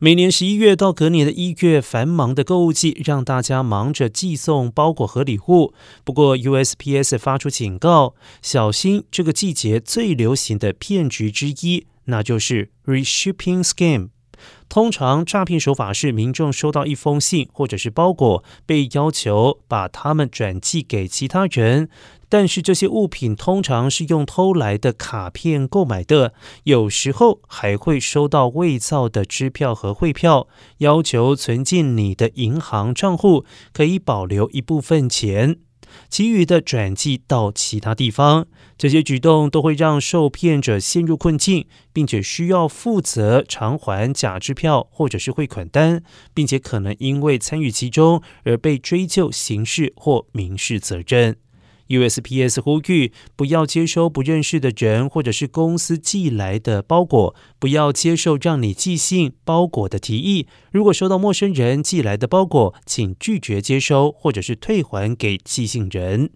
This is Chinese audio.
每年十一月到隔年的一月，繁忙的购物季让大家忙着寄送包裹和礼物。不过，USPS 发出警告，小心这个季节最流行的骗局之一，那就是 reshipping Scheme。通常诈骗手法是民众收到一封信或者是包裹，被要求把它们转寄给其他人。但是这些物品通常是用偷来的卡片购买的，有时候还会收到伪造的支票和汇票，要求存进你的银行账户，可以保留一部分钱，其余的转寄到其他地方。这些举动都会让受骗者陷入困境，并且需要负责偿还假支票或者是汇款单，并且可能因为参与其中而被追究刑事或民事责任。USPS 呼吁不要接收不认识的人或者是公司寄来的包裹，不要接受让你寄信包裹的提议。如果收到陌生人寄来的包裹，请拒绝接收或者是退还给寄信人。